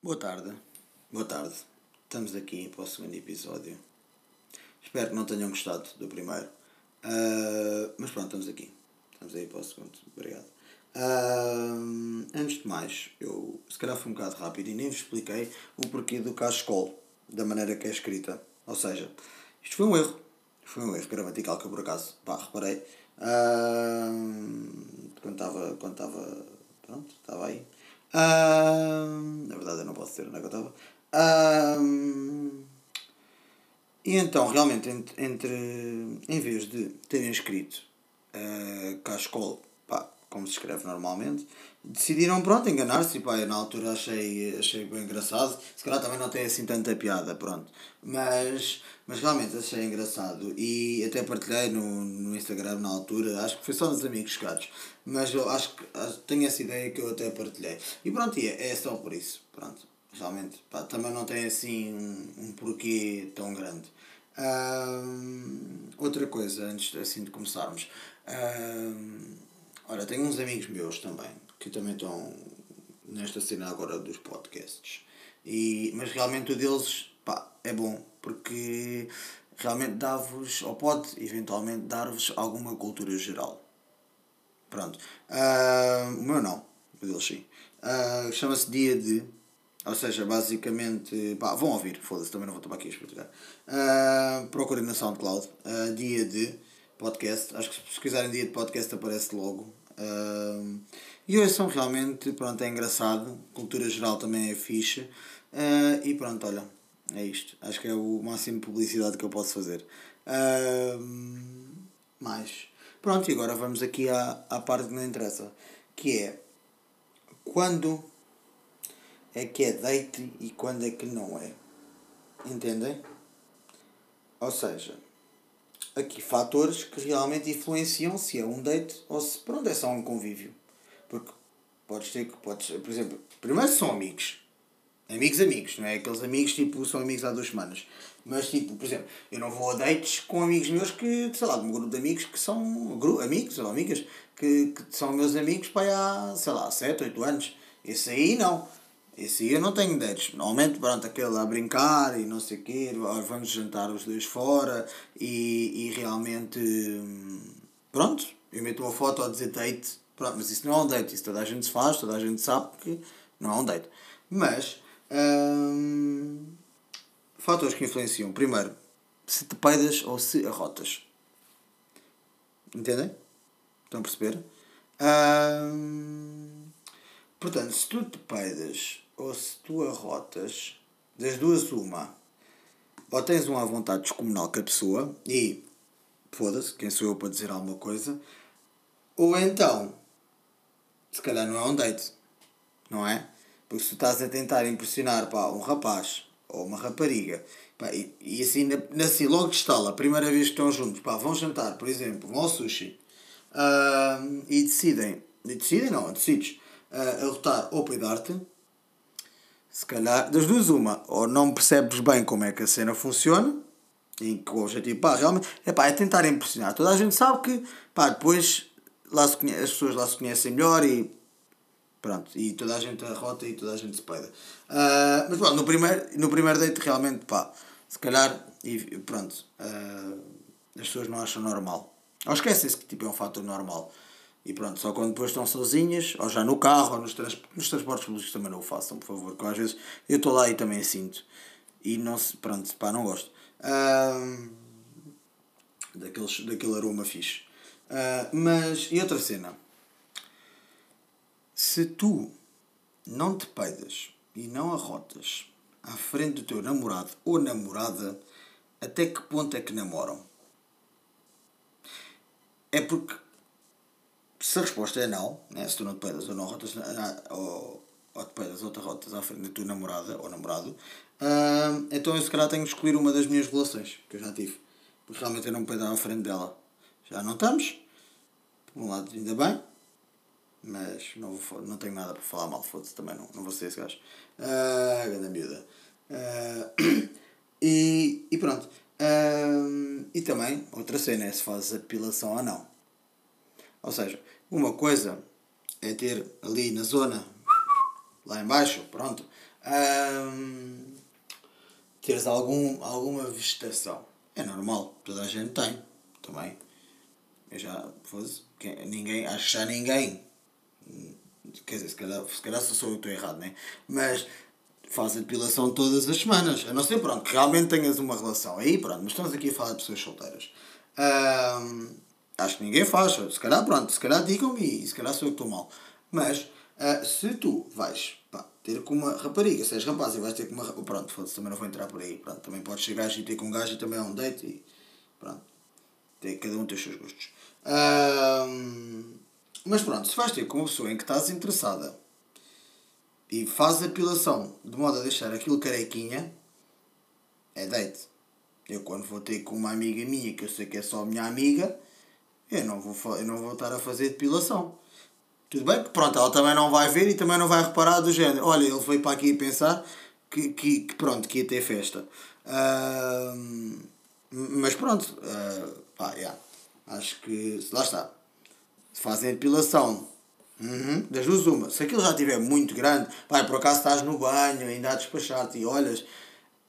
Boa tarde, boa tarde. Estamos aqui para o segundo episódio. Espero que não tenham gostado do primeiro. Ah, mas pronto, estamos aqui. Estamos aí para o segundo. Obrigado. Ah, antes de mais, eu se calhar fui um bocado rápido e nem vos expliquei o porquê do cascol, da maneira que é escrita. Ou seja, isto foi um erro. Foi um erro gramatical que eu por acaso pá, reparei. Ah, quando estava. Quando estava. Pronto, estava aí. Ah, na verdade eu não posso dizer onde é que eu estava. Ah, e então, realmente, entre, entre em vez de terem escrito uh, Cascol, como se escreve normalmente, decidiram, pronto, enganar-se e pá, eu na altura achei, achei bem engraçado. Se calhar também não tem assim tanta piada, pronto. Mas, mas realmente achei engraçado e até partilhei no, no Instagram na altura, acho que foi só nos amigos chegados, mas eu acho que tenho essa ideia que eu até partilhei. E pronto, é, é só por isso, pronto. Realmente, pá, também não tem assim um, um porquê tão grande. Outra coisa, antes assim de começarmos. Ora, tenho uns amigos meus também, que também estão nesta cena agora dos podcasts. E, mas realmente o deles, pá, é bom, porque realmente dá-vos, ou pode eventualmente dar-vos alguma cultura geral. Pronto. Ah, o meu não, o deles sim. Ah, Chama-se Dia de, ou seja, basicamente, pá, vão ouvir, foda-se, também não vou tomar aqui a explicar. Ah, procurem na SoundCloud, ah, Dia de Podcast, acho que se quiserem Dia de Podcast aparece logo. Ah, e hoje são realmente, pronto, é engraçado, cultura geral também é fixe. Ah, e pronto, olha, é isto. Acho que é o máximo de publicidade que eu posso fazer. Ah, mais. Pronto, e agora vamos aqui à, à parte que não interessa, que é quando é que é date e quando é que não é. Entendem? Ou seja, aqui fatores que realmente influenciam se é um date ou se pronto, é só um convívio. Porque podes ter que, podes, por exemplo, primeiro são amigos. Amigos, amigos, não é? Aqueles amigos tipo são amigos há duas semanas. Mas tipo, por exemplo, eu não vou a dates com amigos meus que, sei lá, de um grupo de amigos que são amigos ou amigas que, que são meus amigos para há, sei lá, 7, 8 anos. Esse aí não. Esse eu não tenho dates. Normalmente, pronto, aquele a brincar e não sei o quê, vamos jantar os dois fora e, e realmente, hum, pronto, eu meto uma foto a dizer date, pronto, mas isso não é um date, isso toda a gente faz, toda a gente sabe que não é um date. Mas, hum, fatores que influenciam. Primeiro, se te peidas ou se arrotas. Entendem? Estão a perceber? Hum, portanto, se tu te peidas ou se tu arrotas, das duas uma, ou tens uma vontade descomunal com a pessoa e foda-se, quem sou eu para dizer alguma coisa, ou então, se calhar não é um date, não é? Porque se tu estás a tentar impressionar pá, um rapaz ou uma rapariga pá, e, e assim, na, assim logo estala, a primeira vez que estão juntos, pá, vão jantar, por exemplo, vão ao sushi ah, e decidem, e decidem não, decides ah, arrotar ou peidar-te, se calhar, das duas uma, ou não percebes bem como é que a cena funciona, em que o objetivo, pá, realmente, é pá, é tentar impressionar. Toda a gente sabe que, pá, depois lá se conhe- as pessoas lá se conhecem melhor e pronto, e toda a gente arrota e toda a gente se peida. Ah, mas pronto, no primeiro, no primeiro date realmente, pá, se calhar, e pronto, ah, as pessoas não acham normal. Ou esquecem-se que tipo, é um fator normal. E pronto, só quando depois estão sozinhas, ou já no carro, ou nos, trans, nos transportes públicos também não o façam, por favor, que às vezes eu estou lá e também sinto. E não se, pronto, pá, não gosto. Daqueles, daquele aroma fixe. Ah, mas, e outra cena. Se tu não te peidas e não arrotas à frente do teu namorado ou namorada, até que ponto é que namoram? É porque se a resposta é não, né? se tu não te peidas ou não arrotas na- ou, ou te peidas ou te arrotas à frente da tua namorada ou namorado, ah, então eu se calhar tenho que escolher uma das minhas relações que eu já tive. Porque realmente eu não me peidava à frente dela. Já não estamos. Por um lado, ainda bem. Mas não, vou, não tenho nada para falar mal, foda-se, também não, não vou ser esse gajo. Ah, grande miúda. Ah, e, e pronto. Ah, e também, outra cena é se fazes a depilação ou não. Ou seja, uma coisa é ter ali na zona, lá embaixo, pronto, ah, teres algum, alguma vegetação. É normal, toda a gente tem, também. Eu já, fosse, ninguém, acho que já ninguém, quer dizer, se calhar, se calhar sou eu que estou errado, né? Mas faz a depilação todas as semanas, a não ser, pronto, que realmente tenhas uma relação. Aí, pronto, mas estamos aqui a falar de pessoas solteiras. Acho que ninguém faz, se calhar, pronto, se calhar digam-me se calhar sou eu que estou mal. Mas, uh, se tu vais pá, ter com uma rapariga, se és rapaz e vais ter com uma pronto, foda-se, também não vou entrar por aí, pronto, também podes chegar e ter com um gajo e também é um date e pronto, tem, cada um tem os seus gostos. mas pronto, se vais ter com uma pessoa em que estás interessada e fazes a depilação de modo a deixar aquilo carequinha, é date. Eu quando vou ter com uma amiga minha, que eu sei que é só minha amiga, eu não vou, eu não vou estar a fazer depilação. Tudo bem? Pronto, ela também não vai ver e também não vai reparar do género. Olha, ele veio para aqui pensar que, que, que pronto, que ia ter festa. Uh, mas pronto, uh, pá, yeah. acho que lá está. Fazem depilação. Uhum, das duas uma. Se aquilo já estiver muito grande, vai por acaso estás no banho, ainda a despachar-te e olhas.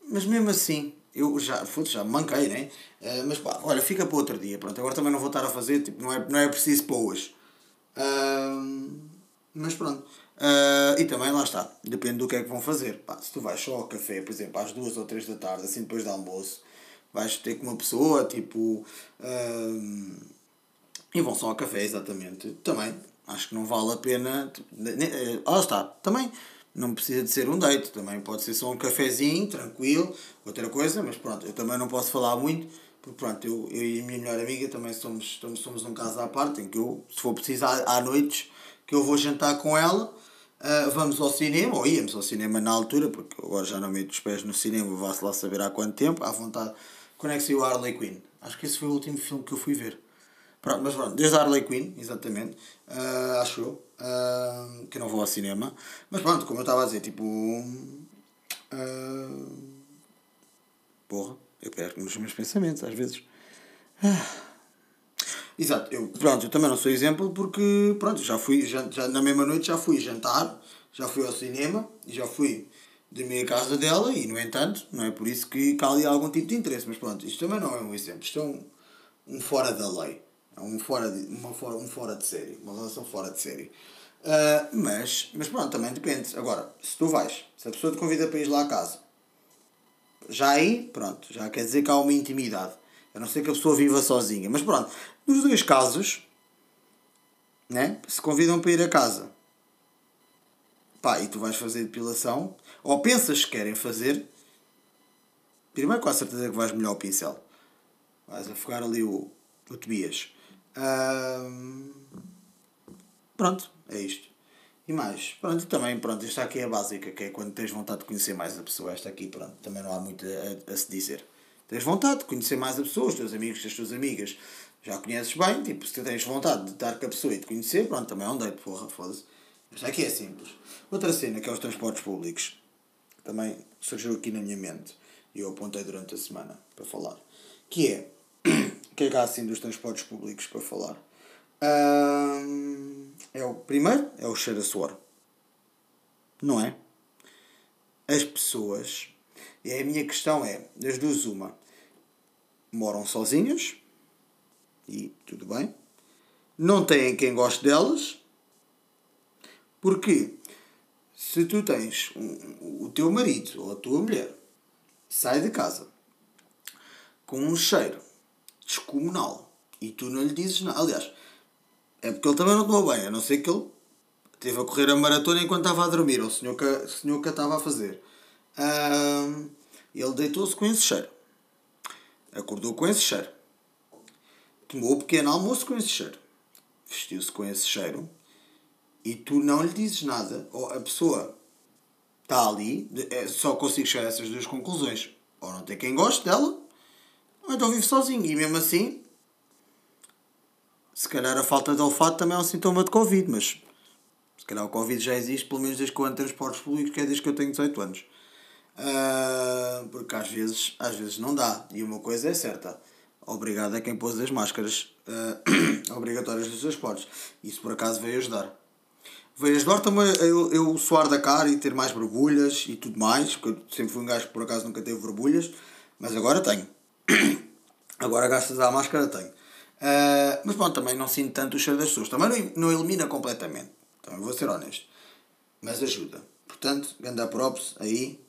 Mas mesmo assim, eu já, foda já manquei, né? Uh, mas pá, olha, fica para outro dia. Pronto, agora também não vou estar a fazer, tipo, não é, não é preciso para hoje. Uh, mas pronto. Uh, e também lá está, depende do que é que vão fazer. Pá, se tu vais só ao café, por exemplo, às duas ou três da tarde, assim depois do almoço, vais ter com uma pessoa, tipo. E vão só ao café, exatamente. Também acho que não vale a pena. Tipo, eh, lá está, também não precisa de ser um date, também pode ser só um cafezinho, tranquilo, outra coisa, mas pronto, eu também não posso falar muito porque pronto, eu, eu e a minha melhor amiga também somos, somos, um caso à parte, em que eu, se for preciso, há, há noites que eu vou jantar com ela, uh, vamos ao cinema, ou íamos ao cinema na altura, porque agora já não meto os pés no cinema, vá-se lá saber há quanto tempo, à vontade. Quando é que saiu Harley Quinn? Acho que esse foi o último filme que eu fui ver. Pronto, mas pronto, desde Harley Quinn, exatamente, uh, acho eu, uh, que não vou ao cinema. Mas pronto, como eu estava a dizer, tipo. Uh, porra eu perco nos meus pensamentos, às vezes. Ah. Exato, eu, pronto, eu também não sou exemplo porque, pronto, já fui, já, já na mesma noite já fui jantar, já fui ao cinema e já fui dormir à casa dela e, no entanto, não é por isso que, há ali algum tipo de interesse, mas pronto, isto também não é um exemplo, isto é um, um fora da lei, um fora de, uma fora, um fora de série, uma relação fora de série. Uh, mas, mas pronto, também depende. Agora, se tu vais, se a pessoa te convida para ir lá à casa já aí, pronto, já quer dizer que há uma intimidade. A não ser que a pessoa viva sozinha. Mas pronto, nos dois casos, né? se convidam para ir a casa, pá, e tu vais fazer depilação, ou pensas que querem fazer, primeiro com a certeza que vais molhar o pincel. Vais afogar ali o, o Tobias. Pronto, é isto. E mais, pronto, também, pronto, esta aqui é a básica, que é quando tens vontade de conhecer mais a pessoa, esta aqui, pronto, também não há muito a, a se dizer. Tens vontade de conhecer mais a pessoa, os teus amigos, as tuas amigas, já conheces bem, tipo, se tens vontade de estar com a pessoa e de conhecer, pronto, também é um date, porra, foda-se. Esta aqui é simples. Outra cena, que é os transportes públicos, também surgiu aqui na minha mente, e eu apontei durante a semana para falar, que é, que é assim dos transportes públicos para falar? é o primeiro é o cheiro a suor. Não é? As pessoas, e a minha questão é, das duas uma, moram sozinhas e tudo bem. Não têm quem goste delas. Porque se tu tens um, o teu marido ou a tua mulher sai de casa com um cheiro descomunal e tu não lhe dizes nada. Aliás, é porque ele também não tomou bem, a não ser que ele esteve a correr a maratona enquanto estava a dormir, o senhor que, o senhor que estava a fazer. Um, ele deitou-se com esse cheiro. Acordou com esse cheiro. Tomou o pequeno almoço com esse cheiro. Vestiu-se com esse cheiro. E tu não lhe dizes nada. Ou a pessoa está ali. É, só consigo chegar a essas duas conclusões. Ou não tem quem goste dela. Ou então vive sozinho. E mesmo assim se calhar a falta de olfato também é um sintoma de Covid, mas Se calhar o Covid já existe, pelo menos desde que eu ando transportes públicos, que é desde que eu tenho 18 anos. Uh, porque às vezes, às vezes não dá. E uma coisa é certa. Obrigado a quem pôs as máscaras uh, obrigatórias dos transportes. Isso por acaso veio ajudar. Veio ajudar também eu, eu suar da cara e ter mais borbulhas e tudo mais. Porque eu sempre fui um gajo que por acaso nunca teve borbulhas. Mas agora tenho. agora gastas a máscara tenho. Uh, mas bom, também não sinto tanto o cheiro das pessoas. Também não, não elimina completamente. Também vou ser honesto. Mas ajuda. Portanto, ganda props aí.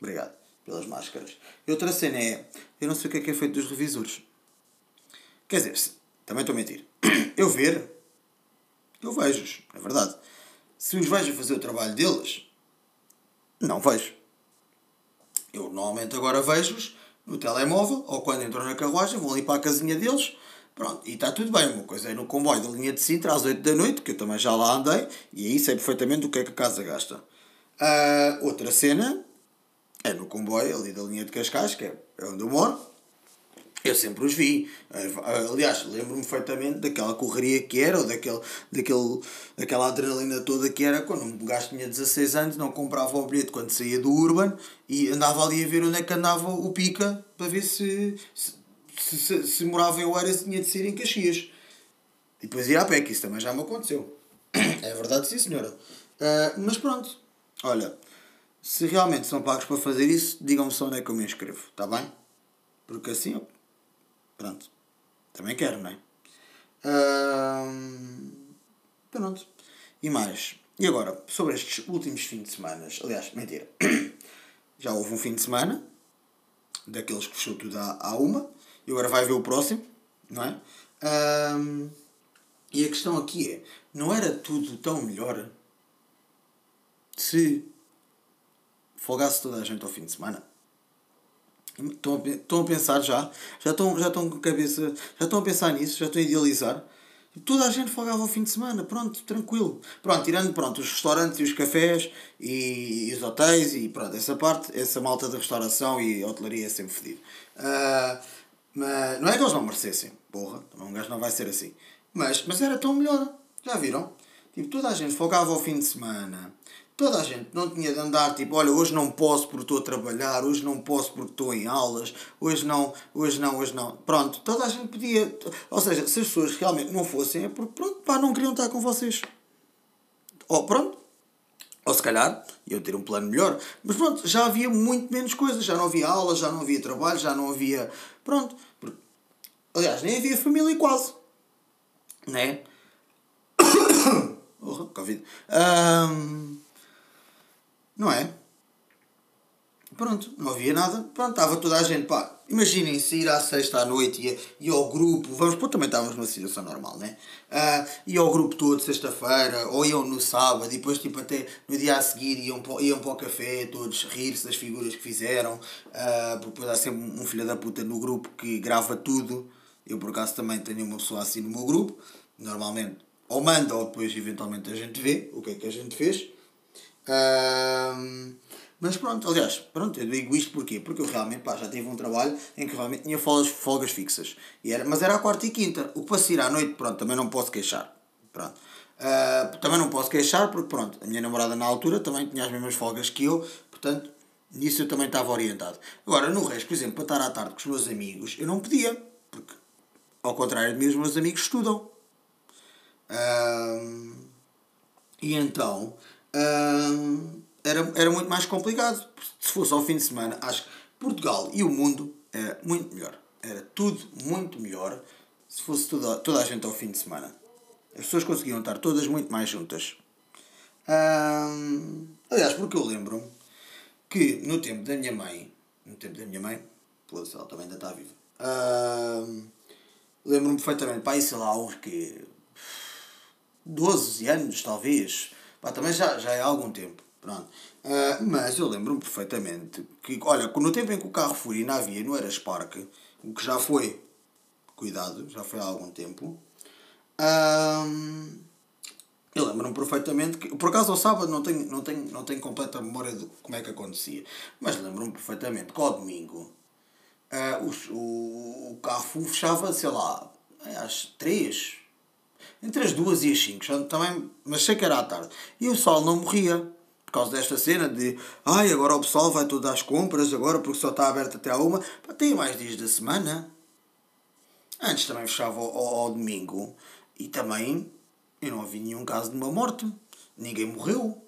Obrigado pelas máscaras. E outra cena é, eu não sei o que é que é feito dos revisores. Quer dizer, também estou a mentir. Eu ver, eu vejo-os, é verdade. Se os vejo fazer o trabalho deles, não vejo. Eu normalmente agora vejo-os no telemóvel ou quando entram na carruagem, vou ali para a casinha deles. Pronto, e está tudo bem. Uma coisa é no comboio da linha de Sintra às 8 da noite, que eu também já lá andei, e aí sei perfeitamente o que é que a casa gasta. Uh, outra cena é no comboio ali da linha de Cascais, que é onde eu moro. Eu sempre os vi. Aliás, lembro-me perfeitamente daquela correria que era, ou daquele, daquele, daquela adrenalina toda que era quando um gajo tinha 16 anos, não comprava o bilhete quando saía do Urban e andava ali a ver onde é que andava o pica para ver se, se, se, se, se morava em Oeiras tinha de ser em Caxias. E depois ia pé, que isso também já me aconteceu. É verdade, sim senhora. Uh, mas pronto, olha, se realmente são pagos para fazer isso, digam-me só onde é que eu me inscrevo, está bem? Porque assim, pronto, também quero, não é? pronto. E mais. E agora, sobre estes últimos fins de semana, aliás, mentira, já houve um fim de semana, daqueles que fechou tudo à, uma, e agora vai ver o próximo, não é? e a questão aqui é, não era tudo tão melhor se folgasse toda a gente ao fim de semana. Estão a, estão a pensar já, já estão, já estão com a cabeça, já estão a pensar nisso, já estão a idealizar. Toda a gente folgava ao fim de semana, pronto, tranquilo. Pronto, tirando pronto, os restaurantes e os cafés e, e os hotéis e pronto, essa parte, essa malta de restauração e hotelaria é sempre fedido. Uh, mas não é que eles não merecessem, porra, um gajo não vai ser assim. Mas, mas era tão melhor, já viram? Tipo, toda a gente folgava ao fim de semana Toda a gente não tinha de andar tipo, olha, hoje não posso porque estou a trabalhar, hoje não posso porque estou em aulas, hoje não, hoje não, hoje não. Pronto, toda a gente podia. Ou seja, se as pessoas realmente não fossem, é porque pronto, pá, não queriam estar com vocês. Ou pronto. Ou se calhar iam ter um plano melhor. Mas pronto, já havia muito menos coisas. Já não havia aulas, já não havia trabalho, já não havia. Pronto. Aliás, nem havia família quase. Né? Oh, Covid. Um... Não é? Pronto, não havia nada. Pronto, estava toda a gente, pá. Imaginem se ir à sexta à noite e, e ao grupo, vamos pôr, também estávamos numa situação normal, né? Uh, e ao grupo todo, sexta-feira, ou iam no sábado, e depois, tipo, até no dia a seguir iam, iam para o café, todos rir-se das figuras que fizeram, uh, porque depois há sempre um filho da puta no grupo que grava tudo. Eu, por acaso, também tenho uma pessoa assim no meu grupo, normalmente, ou manda, ou depois, eventualmente, a gente vê o que é que a gente fez mas pronto, aliás, pronto, eu digo isto porquê? Porque eu realmente pá, já tive um trabalho em que realmente tinha folgas, folgas fixas. E era, mas era a quarta e quinta. O que para sair à noite, pronto, também não posso queixar. Pronto. Uh, também não posso queixar porque pronto, a minha namorada na altura também tinha as mesmas folgas que eu, portanto, nisso eu também estava orientado. Agora, no resto, por exemplo, para estar à tarde com os meus amigos, eu não podia, porque ao contrário de mim, os meus amigos estudam. Uh, e então, era, era muito mais complicado. Se fosse ao fim de semana, acho que Portugal e o mundo era muito melhor. Era tudo muito melhor se fosse toda, toda a gente ao fim de semana. As pessoas conseguiam estar todas muito mais juntas. aliás, porque eu lembro que no tempo da minha mãe, no tempo da minha mãe, pô, ela também ainda está viva. lembro-me perfeitamente, pá, sei lá, uns que 12 anos talvez, Pá, também já, já é há algum tempo. Pronto. Uh, mas eu lembro-me perfeitamente que, olha, no tempo em que o carro foi na havia, não era Spark, o que já foi, cuidado, já foi há algum tempo. Uh, eu lembro-me perfeitamente que, por acaso ao sábado não tenho, não tenho, não tenho completa memória de como é que acontecia, mas lembro-me perfeitamente que ao domingo uh, o, o, o carro fechava, sei lá, às três Entre as duas e as cinco, também, mas sei que era à tarde. E o sol não morria. Por causa desta cena de ai, agora o pessoal vai todo às compras, agora porque só está aberto até à uma. Pá, tem mais dias da semana. Antes também fechava ao, ao, ao domingo. E também eu não ouvi nenhum caso de uma morte. Ninguém morreu.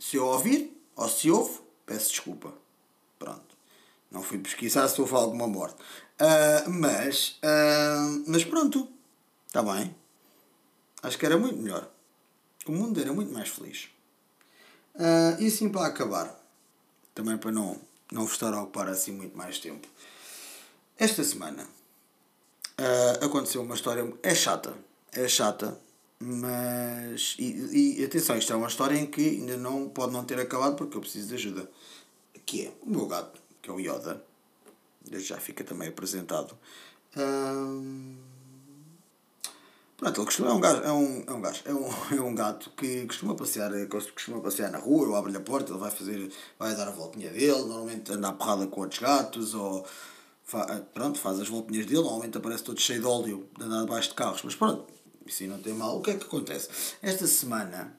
Se eu ouvir, ou se houve, peço desculpa. Pronto. Não fui pesquisar se houve alguma morte. Uh, mas, uh, mas pronto. Está bem. Acho que era muito melhor. O mundo era muito mais feliz. Uh, e assim para acabar, também para não, não vos estar a ocupar assim muito mais tempo. Esta semana uh, aconteceu uma história. É chata. É chata. Mas. E, e, atenção, isto é uma história em que ainda não pode não ter acabado porque eu preciso de ajuda. Que é o meu gato, que é o Yoda. Já fica também apresentado. Uh, Pronto, ele costuma, é um gajo, é um, é um gajo, é um, é um gato que costuma passear, costuma passear na rua, eu abro-lhe a porta, ele vai fazer, vai dar a voltinha dele, normalmente anda à porrada com outros gatos, ou fa, pronto, faz as voltinhas dele, normalmente aparece todo cheio de óleo de andar debaixo de carros, mas pronto, isso não tem mal. O que é que acontece? Esta semana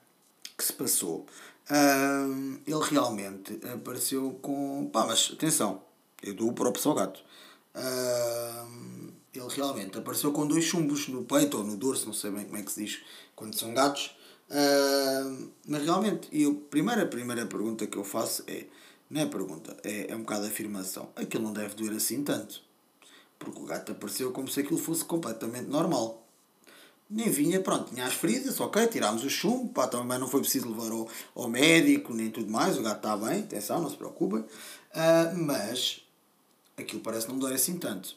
que se passou, hum, ele realmente apareceu com. Pá, mas atenção, eu dou o próprio ao gato. Hum, ele realmente apareceu com dois chumbos no peito ou no dorso, não sei bem como é que se diz quando são gatos. Uh, mas realmente, eu, primeira, primeira pergunta que eu faço é: não é pergunta, é, é um bocado de afirmação. Aquilo não deve doer assim tanto. Porque o gato apareceu como se aquilo fosse completamente normal. Nem vinha, pronto, tinha as feridas, ok, tirámos o chumbo, pá, também não foi preciso levar ao, ao médico nem tudo mais, o gato está bem, atenção, não se preocupem. Uh, mas aquilo parece não doer assim tanto.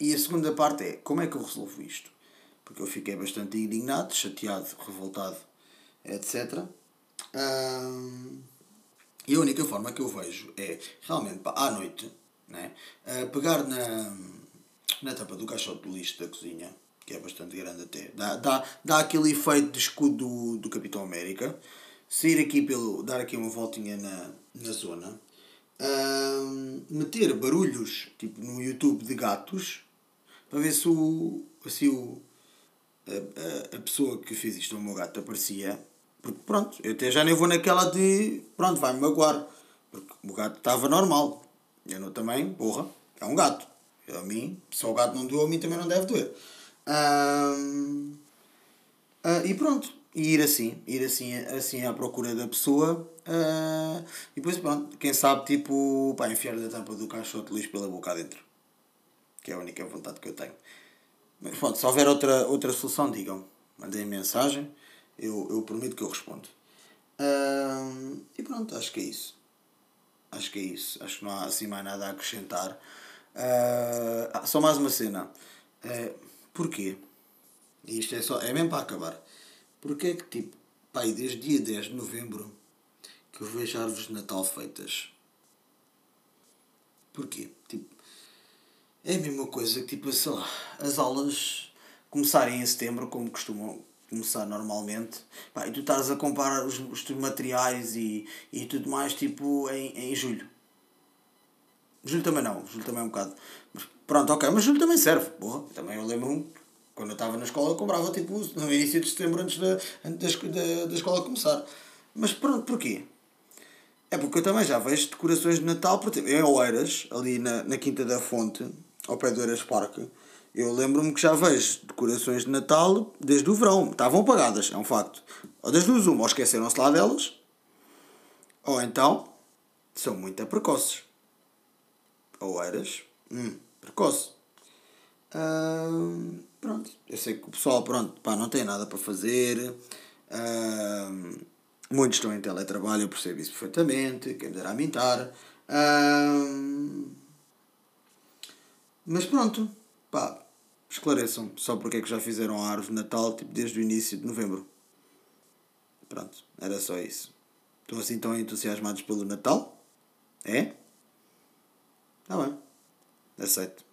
E a segunda parte é como é que eu resolvo isto? Porque eu fiquei bastante indignado, chateado, revoltado, etc. e a única forma que eu vejo é realmente pá, à noite né, pegar na, na tampa do caixote do lixo da cozinha, que é bastante grande até, dá, dá, dá aquele efeito de escudo do, do Capitão América, sair aqui pelo. dar aqui uma voltinha na, na zona, meter barulhos tipo no YouTube de gatos para ver se o, assim, o, a, a, a pessoa que fez isto ao meu gato aparecia. Porque pronto, eu até já nem vou naquela de pronto, vai-me magoar. Porque o gato estava normal. Eu não também, porra, é um gato. Eu, a mim, se o gato não doeu, a mim também não deve doer. Uh, e pronto, e ir assim, ir assim, assim à procura da pessoa. Uh, e depois pronto, quem sabe tipo, pá, enfiar a tampa do caixote de lixo pela boca adentro que é a única vontade que eu tenho. Mas pronto, se houver outra, outra solução, digam. Mandem mensagem, eu, eu prometo que eu respondo. E pronto, acho que é isso. Acho que é isso. Acho que não há assim mais nada a acrescentar. Uh, só mais uma cena. Uh, porquê? E isto é, só, é mesmo para acabar. Porquê é que, tipo, pai, desde dia 10 de novembro que eu vejo árvores de Natal feitas? Porquê? Tipo, é a mesma coisa que, tipo, sei lá, as aulas começarem em setembro, como costumam começar normalmente, pá, e tu estás a comprar os, os teus materiais e, e tudo mais, tipo, em, em julho. Julho também não, julho também é um bocado. Mas, pronto, ok, mas julho também serve, porra. Também eu lembro-me, quando eu estava na escola, eu comprava, tipo, no início de setembro, antes da, antes da, da escola começar. Mas pronto, porquê? É porque eu também já vejo decorações de Natal, por exemplo, em Oeiras, ali na, na Quinta da Fonte, ao pé do Eiras Park, eu lembro-me que já vejo decorações de Natal desde o verão. Estavam pagadas, é um facto. Ou das duas, uma, ou esqueceram-se lá delas, ou então são muito precoces. Ou eras, hum, precoce. pronto, eu sei que o pessoal, pronto, pá, não tem nada para fazer. muitos estão em teletrabalho, eu percebo isso perfeitamente. Quem me dará a mintar. Mas pronto, pá, esclareçam só porque é que já fizeram a árvore de Natal tipo, desde o início de novembro. Pronto, era só isso. Estão assim tão entusiasmados pelo Natal? É? Está bem. Aceito.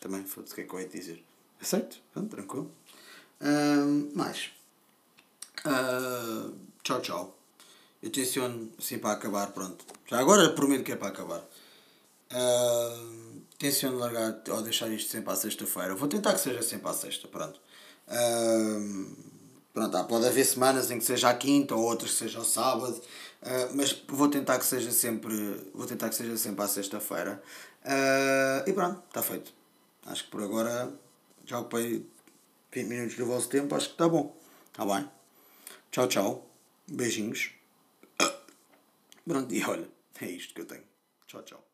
Também, foda-se o que é que eu ia dizer. Aceito, pronto, tranquilo. Um, mais. Uh, tchau, tchau. Eu tenciono, assim, para acabar, pronto. Já agora prometo que é para acabar. Uh, tenciono largar ou deixar isto sempre à sexta-feira. Vou tentar que seja sempre à sexta, pronto. Pronto, pode haver semanas em que seja à quinta ou outras que seja ao sábado, uh, mas vou tentar que seja sempre, vou tentar que seja sempre à sexta-feira. Uh, e pronto, está feito. Acho que por agora já ocupei 20 minutos do vosso tempo, acho que está bom. Está bem? Tchau, tchau. Beijinhos. Pronto, e olha, é isto que eu tenho. Tchau, tchau.